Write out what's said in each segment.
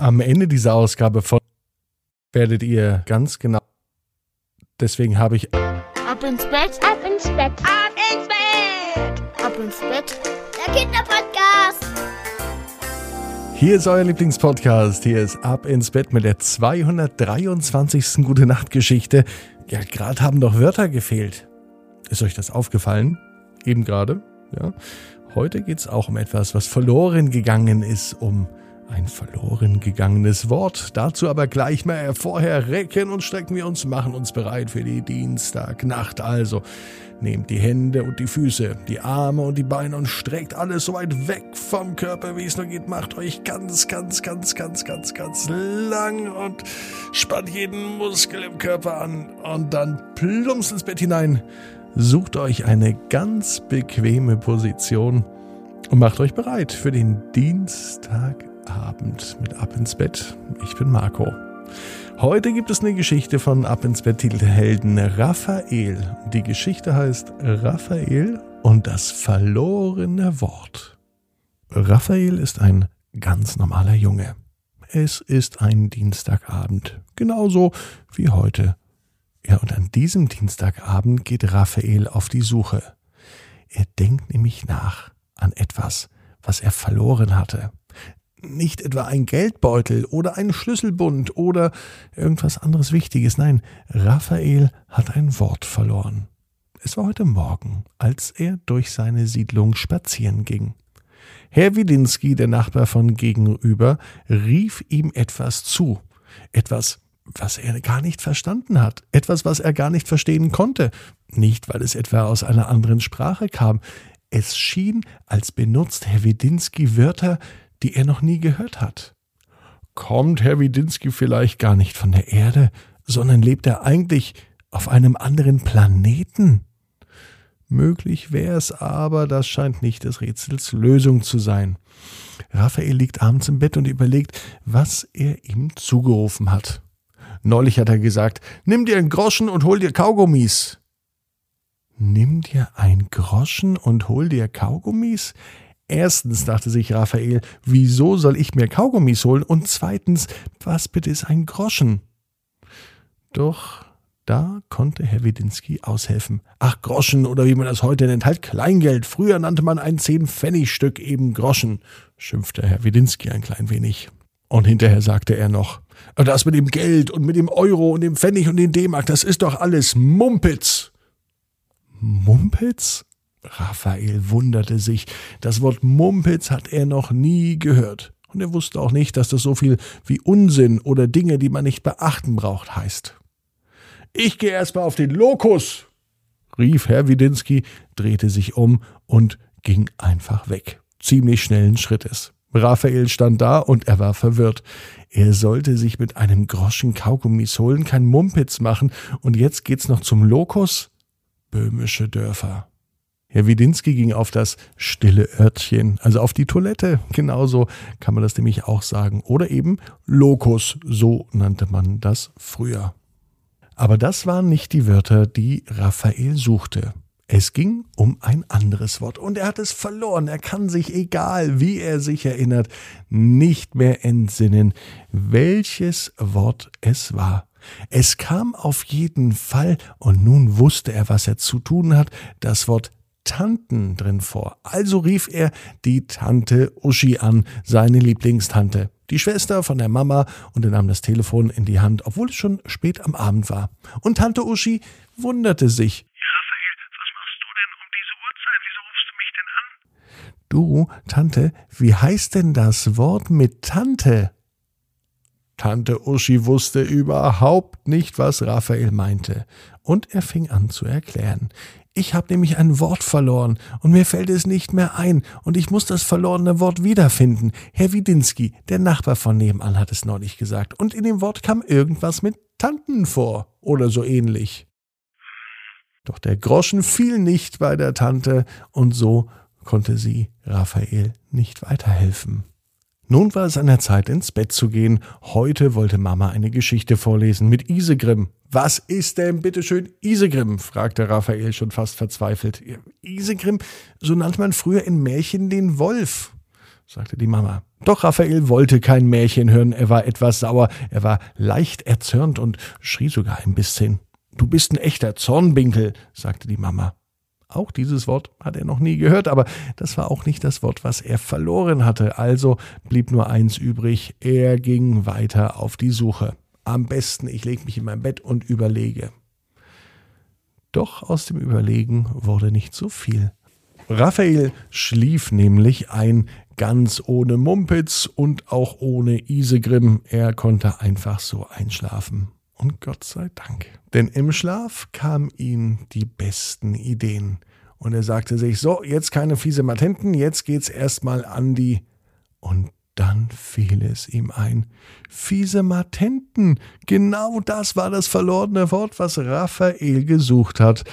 Am Ende dieser Ausgabe von werdet ihr ganz genau. Deswegen habe ich Ab ins Bett, ab ins Bett, ab ins Bett, ab ins Bett. Der Kinderpodcast. Hier ist euer Lieblingspodcast. Hier ist Ab ins Bett mit der 223. Gute Nacht Geschichte. Ja, gerade haben doch Wörter gefehlt. Ist euch das aufgefallen? Eben gerade? Ja. Heute geht's auch um etwas, was verloren gegangen ist, um ein verloren gegangenes Wort. Dazu aber gleich mal vorher recken und strecken wir uns, machen uns bereit für die Dienstagnacht. Also nehmt die Hände und die Füße, die Arme und die Beine und streckt alles so weit weg vom Körper, wie es nur geht. Macht euch ganz, ganz, ganz, ganz, ganz, ganz lang und spannt jeden Muskel im Körper an und dann plumpst ins Bett hinein. Sucht euch eine ganz bequeme Position und macht euch bereit für den Dienstag Abend mit Ab ins Bett. Ich bin Marco. Heute gibt es eine Geschichte von Ab ins Bett Titelhelden Raphael. Die Geschichte heißt Raphael und das verlorene Wort. Raphael ist ein ganz normaler Junge. Es ist ein Dienstagabend, genauso wie heute. Ja, und an diesem Dienstagabend geht Raphael auf die Suche. Er denkt nämlich nach an etwas, was er verloren hatte nicht etwa ein Geldbeutel oder ein Schlüsselbund oder irgendwas anderes Wichtiges. Nein, Raphael hat ein Wort verloren. Es war heute Morgen, als er durch seine Siedlung spazieren ging. Herr Widinski, der Nachbar von gegenüber, rief ihm etwas zu. Etwas, was er gar nicht verstanden hat. Etwas, was er gar nicht verstehen konnte. Nicht, weil es etwa aus einer anderen Sprache kam. Es schien, als benutzt Herr Widinski Wörter, die er noch nie gehört hat. Kommt Herr Widinski vielleicht gar nicht von der Erde, sondern lebt er eigentlich auf einem anderen Planeten? Möglich wäre es aber, das scheint nicht des Rätsels Lösung zu sein. Raphael liegt abends im Bett und überlegt, was er ihm zugerufen hat. Neulich hat er gesagt, nimm dir einen Groschen und hol dir Kaugummis. Nimm dir ein Groschen und hol dir Kaugummis? Erstens dachte sich Raphael, wieso soll ich mir Kaugummis holen? Und zweitens, was bitte ist ein Groschen? Doch da konnte Herr Widinski aushelfen. Ach, Groschen oder wie man das heute nennt, halt Kleingeld. Früher nannte man ein Zehn-Pfennig-Stück eben Groschen, schimpfte Herr Widinski ein klein wenig. Und hinterher sagte er noch, das mit dem Geld und mit dem Euro und dem Pfennig und dem D-Mark, das ist doch alles Mumpitz. Mumpitz? Raphael wunderte sich. Das Wort Mumpitz hat er noch nie gehört. Und er wusste auch nicht, dass das so viel wie Unsinn oder Dinge, die man nicht beachten braucht, heißt. Ich gehe erstmal auf den Lokus, rief Herr Widinski, drehte sich um und ging einfach weg. Ziemlich schnellen Schrittes. Raphael stand da und er war verwirrt. Er sollte sich mit einem Groschen Kaugummis holen, kein Mumpitz machen und jetzt geht's noch zum Lokus? Böhmische Dörfer. Herr Widinski ging auf das stille Örtchen, also auf die Toilette. Genauso kann man das nämlich auch sagen. Oder eben Lokus, so nannte man das früher. Aber das waren nicht die Wörter, die Raphael suchte. Es ging um ein anderes Wort und er hat es verloren. Er kann sich, egal wie er sich erinnert, nicht mehr entsinnen, welches Wort es war. Es kam auf jeden Fall und nun wusste er, was er zu tun hat, das Wort Tanten drin vor. Also rief er die Tante Uschi an, seine Lieblingstante. Die Schwester von der Mama und er nahm das Telefon in die Hand, obwohl es schon spät am Abend war. Und Tante Uschi wunderte sich. Raphael, was machst du denn um diese Uhrzeit? Wieso rufst du mich denn an? Du, Tante, wie heißt denn das Wort mit Tante? Tante Uschi wusste überhaupt nicht, was Raphael meinte. Und er fing an zu erklären. Ich habe nämlich ein Wort verloren und mir fällt es nicht mehr ein und ich muss das verlorene Wort wiederfinden. Herr Widinski, der Nachbar von nebenan, hat es neulich gesagt und in dem Wort kam irgendwas mit Tanten vor oder so ähnlich. Doch der Groschen fiel nicht bei der Tante und so konnte sie Raphael nicht weiterhelfen. Nun war es an der Zeit, ins Bett zu gehen. Heute wollte Mama eine Geschichte vorlesen mit Isegrim. Was ist denn bitteschön Isegrim? fragte Raphael schon fast verzweifelt. Isegrim, so nannte man früher in Märchen den Wolf, sagte die Mama. Doch Raphael wollte kein Märchen hören, er war etwas sauer, er war leicht erzürnt und schrie sogar ein bisschen. Du bist ein echter Zornbinkel, sagte die Mama. Auch dieses Wort hat er noch nie gehört, aber das war auch nicht das Wort, was er verloren hatte. Also blieb nur eins übrig. Er ging weiter auf die Suche. Am besten, ich lege mich in mein Bett und überlege. Doch aus dem Überlegen wurde nicht so viel. Raphael schlief nämlich ein, ganz ohne Mumpitz und auch ohne Isegrim. Er konnte einfach so einschlafen. Und Gott sei Dank. Denn im Schlaf kamen ihm die besten Ideen. Und er sagte sich, so, jetzt keine fiese Matenten, jetzt geht's erstmal an die. Und dann fiel es ihm ein. Fiese Matenten. Genau das war das verlorene Wort, was Raphael gesucht hat.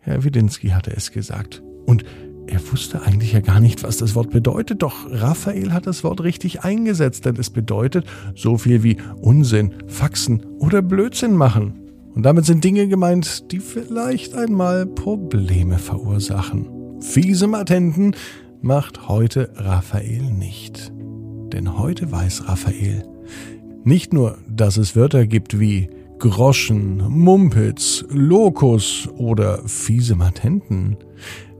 Herr Widinski hatte es gesagt. Und er wusste eigentlich ja gar nicht, was das Wort bedeutet, doch Raphael hat das Wort richtig eingesetzt, denn es bedeutet so viel wie Unsinn, Faxen oder Blödsinn machen. Und damit sind Dinge gemeint, die vielleicht einmal Probleme verursachen. Fiese Matenten macht heute Raphael nicht. Denn heute weiß Raphael nicht nur, dass es Wörter gibt wie Groschen, Mumpitz, Lokus oder fiese Matenten.